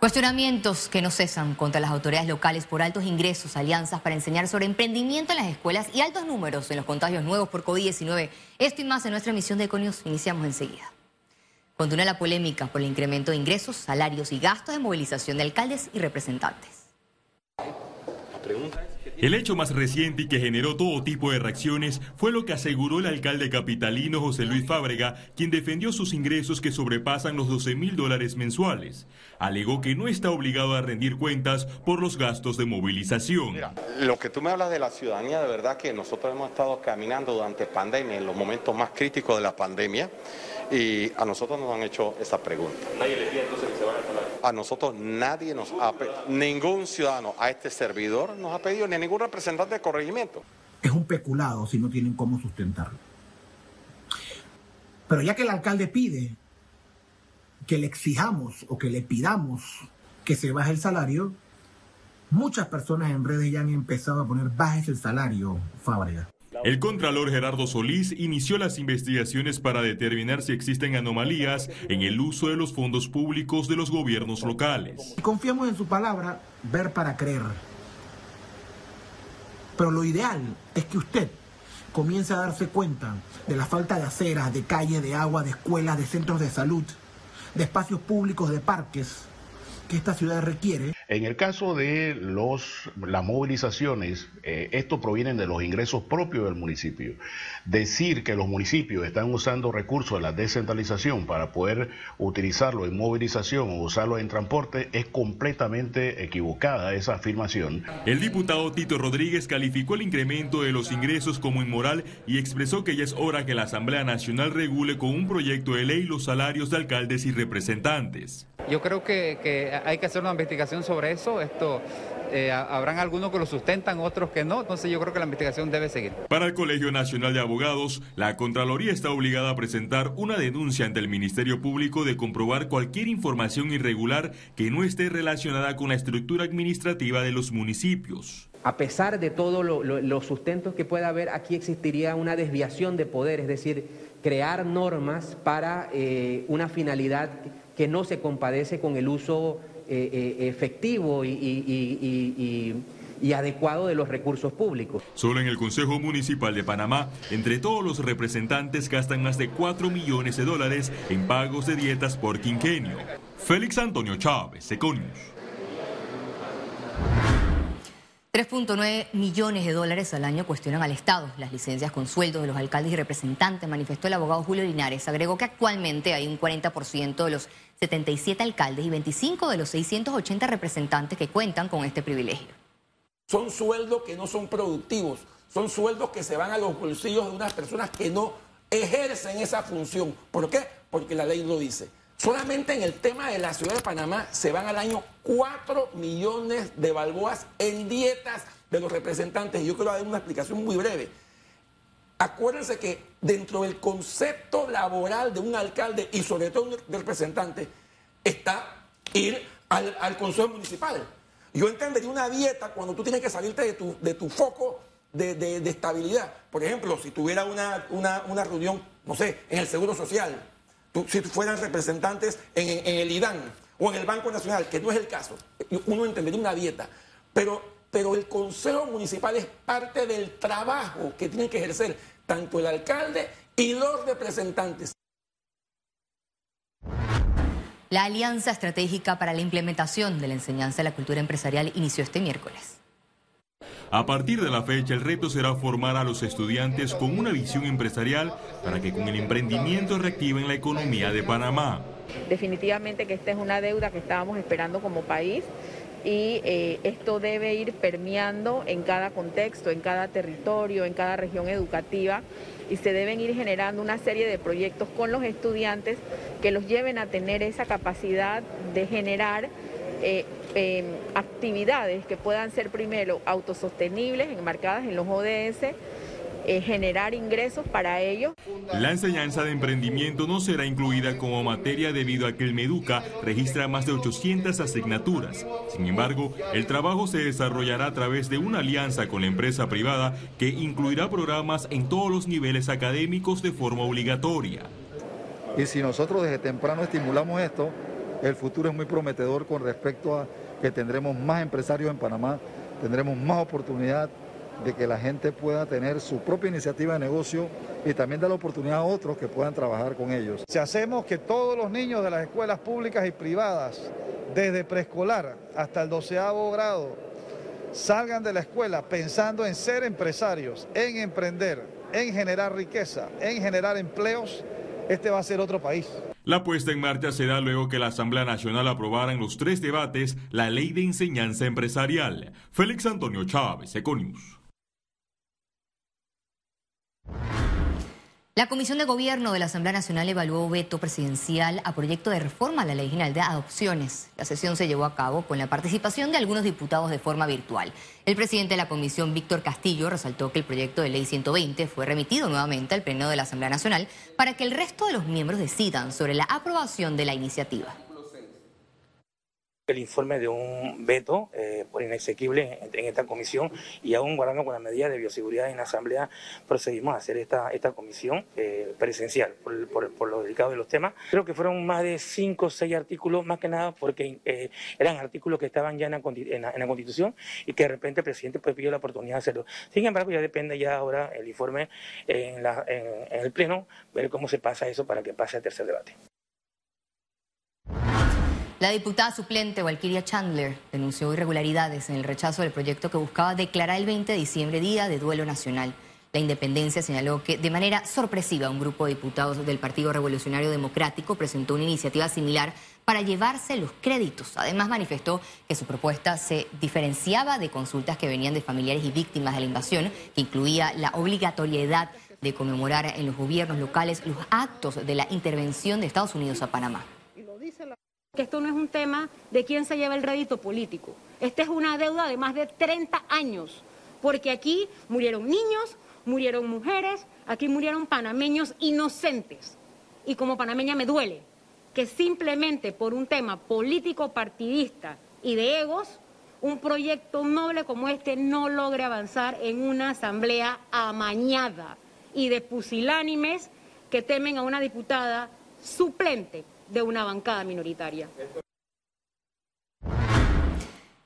Cuestionamientos que no cesan contra las autoridades locales por altos ingresos, alianzas para enseñar sobre emprendimiento en las escuelas y altos números en los contagios nuevos por COVID-19. Esto y más en nuestra emisión de Econios. Iniciamos enseguida. Continúa la polémica por el incremento de ingresos, salarios y gastos de movilización de alcaldes y representantes. Pregunta. El hecho más reciente y que generó todo tipo de reacciones fue lo que aseguró el alcalde capitalino José Luis Fábrega, quien defendió sus ingresos que sobrepasan los 12 mil dólares mensuales. Alegó que no está obligado a rendir cuentas por los gastos de movilización. Mira, lo que tú me hablas de la ciudadanía, de verdad que nosotros hemos estado caminando durante pandemia, en los momentos más críticos de la pandemia, y a nosotros nos han hecho esa pregunta. Nadie le pide entonces a nosotros nadie nos ha ningún ciudadano a este servidor nos ha pedido ni a ningún representante de corregimiento. Es un peculado si no tienen cómo sustentarlo. Pero ya que el alcalde pide que le exijamos o que le pidamos que se baje el salario, muchas personas en redes ya han empezado a poner bajes el salario, Fábrega. El contralor Gerardo Solís inició las investigaciones para determinar si existen anomalías en el uso de los fondos públicos de los gobiernos locales. Confiamos en su palabra, ver para creer. Pero lo ideal es que usted comience a darse cuenta de la falta de aceras, de calle, de agua, de escuelas, de centros de salud, de espacios públicos, de parques que esta ciudad requiere. En el caso de los, las movilizaciones, eh, esto provienen de los ingresos propios del municipio. Decir que los municipios están usando recursos de la descentralización para poder utilizarlo en movilización o usarlo en transporte es completamente equivocada esa afirmación. El diputado Tito Rodríguez calificó el incremento de los ingresos como inmoral y expresó que ya es hora que la Asamblea Nacional regule con un proyecto de ley los salarios de alcaldes y representantes. Yo creo que, hay que hacer una investigación sobre eso. Esto eh, habrán algunos que lo sustentan, otros que no. Entonces yo creo que la investigación debe seguir. Para el Colegio Nacional de Abogados, la Contraloría está obligada a presentar una denuncia ante el Ministerio Público de comprobar cualquier información irregular que no esté relacionada con la estructura administrativa de los municipios. A pesar de todos los sustentos que pueda haber, aquí existiría una desviación de poder, es decir, crear normas para eh, una finalidad que no se compadece con el uso eh, eh, efectivo y, adecuado de los recursos públicos. Solo en el Consejo Municipal de Panamá, entre todos los representantes gastan más de 4 millones de dólares en pagos de dietas por quinquenio. Félix Antonio Chávez, Econius. 3.9 millones de dólares al año cuestionan al Estado. Las licencias con sueldos de los alcaldes y representantes, manifestó el abogado Julio Linares. Agregó que actualmente hay un 40% de los 77 alcaldes y 25 de los 680 representantes que cuentan con este privilegio. Son sueldos que no son productivos, son sueldos que se van a los bolsillos de unas personas que no ejercen esa función. ¿Por qué? Porque la ley lo dice. Solamente en el tema de la ciudad de Panamá se van al año 4 millones de balboas en dietas de los representantes. Y yo quiero dar una explicación muy breve. Acuérdense que dentro del concepto laboral de un alcalde y sobre todo un representante está ir al, consejo municipal. Yo entendería una dieta cuando tú tienes que salirte de tu, de tu foco de, estabilidad. Por ejemplo, si tuviera una, una reunión, no sé, en el Seguro Social si fueran representantes en, el IDAN o en el Banco Nacional, que no es el caso, uno entendería una dieta, pero, pero el Consejo Municipal es parte del trabajo que tienen que ejercer tanto el alcalde y los representantes. La Alianza Estratégica para la Implementación de la Enseñanza de la Cultura Empresarial inició este miércoles. A partir de la fecha, el reto será formar a los estudiantes con una visión empresarial para que con el emprendimiento reactiven la economía de Panamá. Definitivamente que esta es una deuda que estábamos esperando como país y eh, esto debe ir permeando en cada contexto, en cada territorio, en cada región educativa y se deben ir generando una serie de proyectos con los estudiantes que los lleven a tener esa capacidad de generar eh, em, actividades que puedan ser primero autosostenibles, enmarcadas en los ODS, eh, generar ingresos para ellos. La enseñanza de emprendimiento no será incluida como materia debido a que el Meduca registra más de 800 asignaturas. Sin embargo, el trabajo se desarrollará a través de una alianza con la empresa privada que incluirá programas en todos los niveles académicos de forma obligatoria. Y si nosotros desde temprano estimulamos esto, el futuro es muy prometedor con respecto a que tendremos más empresarios en Panamá, tendremos más oportunidad de que la gente pueda tener su propia iniciativa de negocio y también dar la oportunidad a otros que puedan trabajar con ellos. Si hacemos que todos los niños de las escuelas públicas y privadas, desde preescolar hasta el doceavo grado, salgan de la escuela pensando en ser empresarios, en emprender, en generar riqueza, en generar empleos, este va a ser otro país. La puesta en marcha se da luego que la Asamblea Nacional aprobara en los tres debates la Ley de Enseñanza Empresarial. Félix Antonio Chávez, Econius. La Comisión de Gobierno de la Asamblea Nacional evaluó veto presidencial a proyecto de reforma a la Ley General de Adopciones. La sesión se llevó a cabo con la participación de algunos diputados de forma virtual. El presidente de la Comisión, Víctor Castillo, resaltó que el proyecto de Ley 120 fue remitido nuevamente al Pleno de la Asamblea Nacional para que el resto de los miembros decidan sobre la aprobación de la iniciativa el informe de un veto eh, por inexequible en, esta comisión y aún guardando con la medida de bioseguridad en la Asamblea procedimos a hacer esta, esta comisión eh, presencial por, por, lo delicado de los temas. Creo que fueron más de cinco o seis artículos, más que nada porque eh, eran artículos que estaban ya en la, en, la, Constitución y que de repente el presidente pues, pidió la oportunidad de hacerlo. Sin embargo, ya depende ya ahora el informe en, la, en el Pleno, ver cómo se pasa eso para que pase al tercer debate. La diputada suplente Walkiria Chandler denunció irregularidades en el rechazo del proyecto que buscaba declarar el 20 de diciembre Día de Duelo Nacional. La Independencia señaló que de manera sorpresiva un grupo de diputados del Partido Revolucionario Democrático presentó una iniciativa similar para llevarse los créditos. Además manifestó que su propuesta se diferenciaba de consultas que venían de familiares y víctimas de la invasión, que incluía la obligatoriedad de conmemorar en los gobiernos locales los actos de la intervención de Estados Unidos a Panamá que esto no es un tema de quién se lleva el rédito político. Esta es una deuda de más de 30 años, porque aquí murieron niños, murieron mujeres, aquí murieron panameños inocentes. Y como panameña me duele que simplemente por un tema político partidista y de egos, un proyecto noble como este no logre avanzar en una asamblea amañada y de pusilánimes que temen a una diputada suplente de una bancada minoritaria.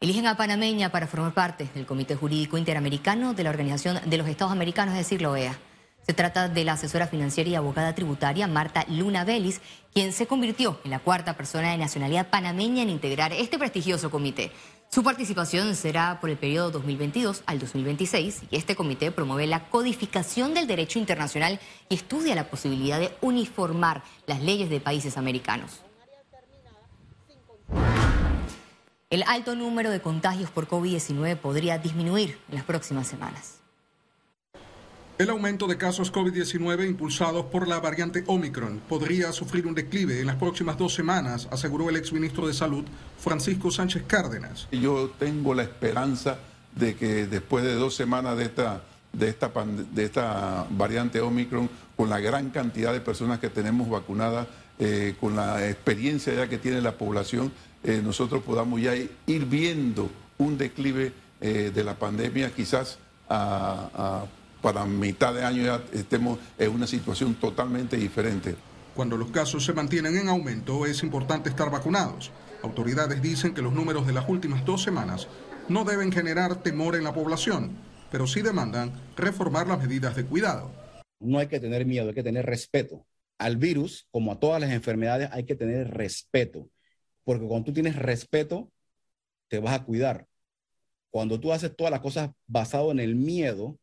Eligen a panameña para formar parte del Comité Jurídico Interamericano de la Organización de los Estados Americanos, es decir, la OEA. Se trata de la asesora financiera y abogada tributaria Marta Luna Vélez, quien se convirtió en la cuarta persona de nacionalidad panameña en integrar este prestigioso comité. Su participación será por el periodo 2022 al 2026 y este comité promueve la codificación del derecho internacional y estudia la posibilidad de uniformar las leyes de países americanos. El alto número de contagios por COVID-19 podría disminuir en las próximas semanas. El aumento de casos COVID-19 impulsados por la variante Omicron podría sufrir un declive en las próximas dos semanas, aseguró el exministro de Salud, Francisco Sánchez Cárdenas. Yo tengo la esperanza de que después de dos semanas de esta, de esta, de esta variante Omicron, con la gran cantidad de personas que tenemos vacunadas, eh, con la experiencia ya que tiene la población, eh, nosotros podamos ya ir viendo un declive eh, de la pandemia quizás a, a para mitad de año ya estemos en una situación totalmente diferente. Cuando los casos se mantienen en aumento es importante estar vacunados. Autoridades dicen que los números de las últimas dos semanas no deben generar temor en la población, pero sí demandan reformar las medidas de cuidado. No hay que tener miedo, hay que tener respeto. Al virus, como a todas las enfermedades, hay que tener respeto, porque cuando tú tienes respeto, te vas a cuidar. Cuando tú haces todas las cosas basado en el miedo,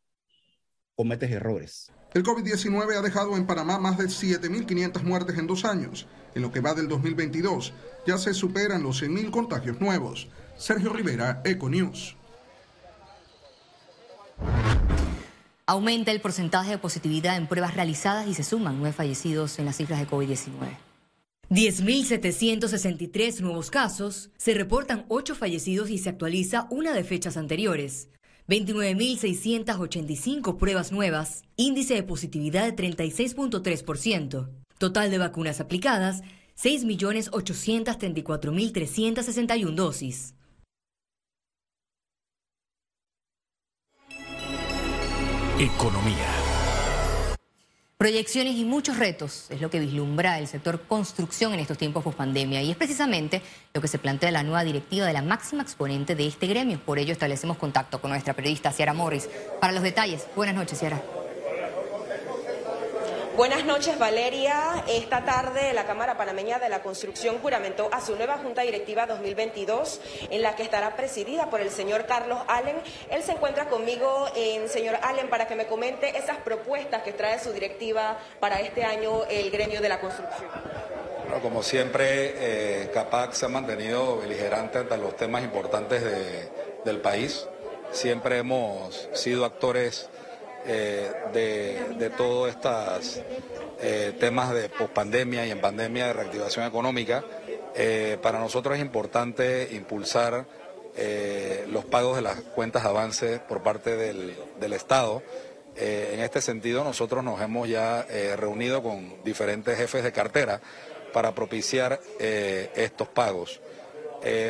cometes errores. El COVID-19 ha dejado en Panamá más de 7.500 muertes en dos años. En lo que va del 2022, ya se superan los 100.000 contagios nuevos. Sergio Rivera, Econews. Aumenta el porcentaje de positividad en pruebas realizadas y se suman nueve fallecidos en las cifras de COVID-19. 10.763 nuevos casos, se reportan ocho fallecidos y se actualiza una de fechas anteriores. 29.685 pruebas nuevas, índice de positividad de 36.3%, total de vacunas aplicadas 6.834.361 dosis. Economía. Proyecciones y muchos retos es lo que vislumbra el sector construcción en estos tiempos post pandemia y es precisamente lo que se plantea la nueva directiva de la máxima exponente de este gremio. Por ello establecemos contacto con nuestra periodista Ciara Morris para los detalles. Buenas noches, Ciara. Buenas noches, Valeria. Esta tarde la Cámara Panameña de la Construcción juramentó a su nueva Junta Directiva 2022, en la que estará presidida por el señor Carlos Allen. Él se encuentra conmigo, en señor Allen, para que me comente esas propuestas que trae su directiva para este año el gremio de la construcción. Bueno, como siempre, eh, CAPAC se ha mantenido beligerante ante los temas importantes del país. Siempre hemos sido actores eh, de, todos estos eh, temas de pospandemia y en pandemia de reactivación económica, eh, para nosotros es importante impulsar los pagos de las cuentas de avance por parte del, del Estado. en este sentido, nosotros nos hemos ya reunido con diferentes jefes de cartera para propiciar estos pagos.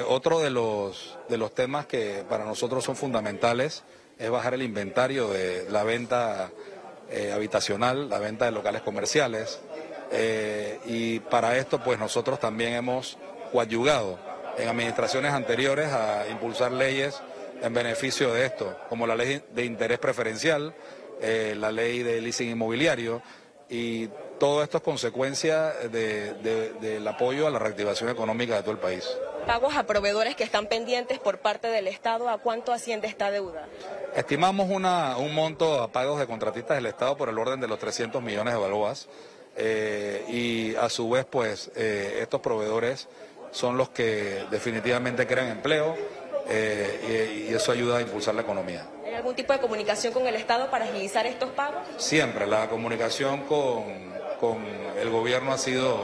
otro de los, de los temas que para nosotros son fundamentales es bajar el inventario de la venta eh, habitacional, la venta de locales comerciales. Eh, y para esto, pues nosotros también hemos coadyugado en administraciones anteriores a impulsar leyes en beneficio de esto, como la ley de interés preferencial, eh, la ley de leasing inmobiliario y todo esto es consecuencia del apoyo a la reactivación económica de todo el país. Pagos a proveedores que están pendientes por parte del Estado, ¿a cuánto asciende esta deuda? Estimamos una, un monto a pagos de contratistas del Estado por el orden de los 300 millones de balboas eh, y a su vez pues eh, estos proveedores son los que definitivamente crean empleo eh, y, y eso ayuda a impulsar la economía. ¿Hay algún tipo de comunicación con el Estado para agilizar estos pagos? Siempre, la comunicación con con el gobierno ha sido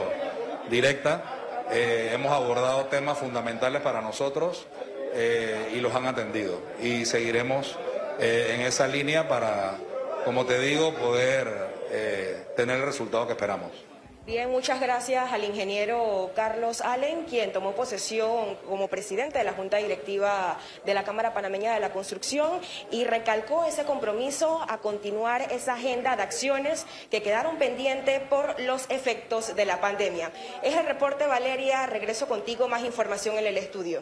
directa. Eh, hemos abordado temas fundamentales para nosotros eh, y los han atendido. Y seguiremos eh, en esa línea para, como te digo, poder tener el resultado que esperamos. Bien, muchas gracias al ingeniero Carlos Allen, quien tomó posesión como presidente de la Junta Directiva de la Cámara Panameña de la Construcción y recalcó ese compromiso a continuar esa agenda de acciones que quedaron pendientes por los efectos de la pandemia. Es el reporte, Valeria. Regreso contigo, más información en el estudio.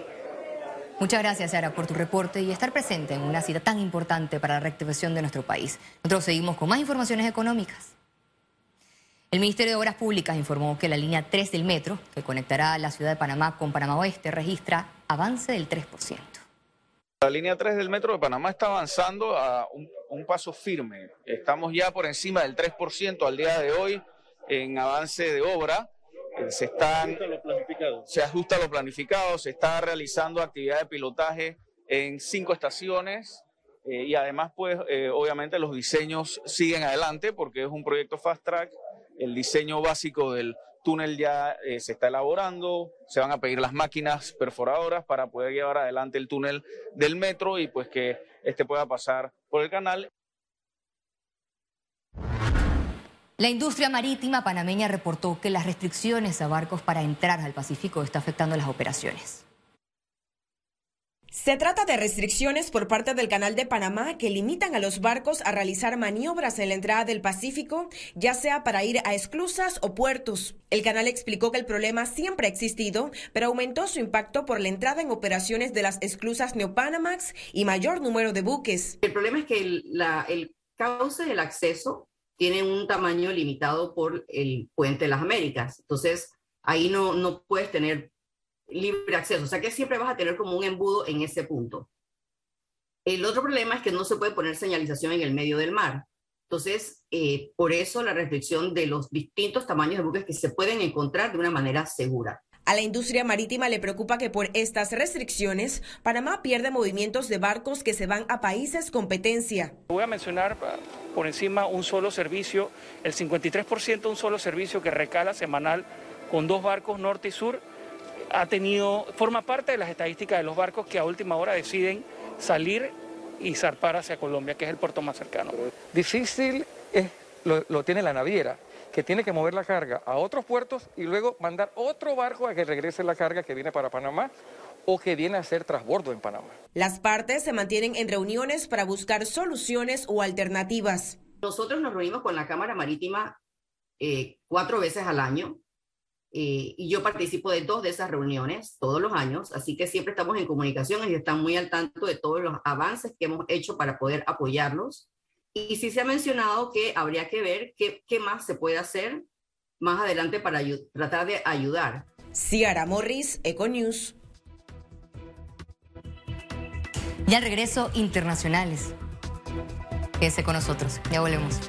Muchas gracias, Sara, por tu reporte y estar presente en una cita tan importante para la reactivación de nuestro país. Nosotros seguimos con más informaciones económicas. El Ministerio de Obras Públicas informó que la línea 3 del metro, que conectará la ciudad de Panamá con Panamá Oeste, registra avance del 3%. La línea 3 del metro de Panamá está avanzando a un, paso firme. Estamos ya por encima del 3% al día de hoy en avance de obra. Eh, se, están, se ajusta lo planificado, se está realizando actividad de pilotaje en cinco estaciones eh, y además, pues, eh, obviamente los diseños siguen adelante porque es un proyecto fast track el diseño básico del túnel ya eh, se está elaborando, se van a pedir las máquinas perforadoras para poder llevar adelante el túnel del metro y pues que este pueda pasar por el canal. La industria marítima panameña reportó que las restricciones a barcos para entrar al Pacífico está afectando las operaciones. Se trata de restricciones por parte del Canal de Panamá que limitan a los barcos a realizar maniobras en la entrada del Pacífico, ya sea para ir a esclusas o puertos. El canal explicó que el problema siempre ha existido, pero aumentó su impacto por la entrada en operaciones de las esclusas Neopanamax y mayor número de buques. El problema es que el, cauce del acceso tiene un tamaño limitado por el puente de las Américas. Entonces, ahí no, no puedes tener libre acceso. O sea que siempre vas a tener como un embudo en ese punto. El otro problema es que no se puede poner señalización en el medio del mar. Entonces, eh, por eso la restricción de los distintos tamaños de buques que se pueden encontrar de una manera segura. A la industria marítima le preocupa que por estas restricciones, Panamá pierde movimientos de barcos que se van a países competencia. Voy a mencionar ah, por encima un solo servicio, el 53% un solo servicio que recala semanal con dos barcos norte y sur ha tenido, forma parte de las estadísticas de los barcos que a última hora deciden salir y zarpar hacia Colombia, que es el puerto más cercano. Difícil es, lo, tiene la naviera, que tiene que mover la carga a otros puertos y luego mandar otro barco a que regrese la carga que viene para Panamá o que viene a hacer transbordo en Panamá. Las partes se mantienen en reuniones para buscar soluciones o alternativas. Nosotros nos reunimos con la Cámara Marítima eh, cuatro veces al año eh, y yo participo de dos de esas reuniones todos los años, así que siempre estamos en comunicación y están muy al tanto de todos los avances que hemos hecho para poder apoyarlos. Y sí se ha mencionado que habría que ver qué, qué más se puede hacer más adelante para tratar de ayudar. Ciara Morris, Econews. Y al regreso, internacionales. Quédese con nosotros. Ya volvemos.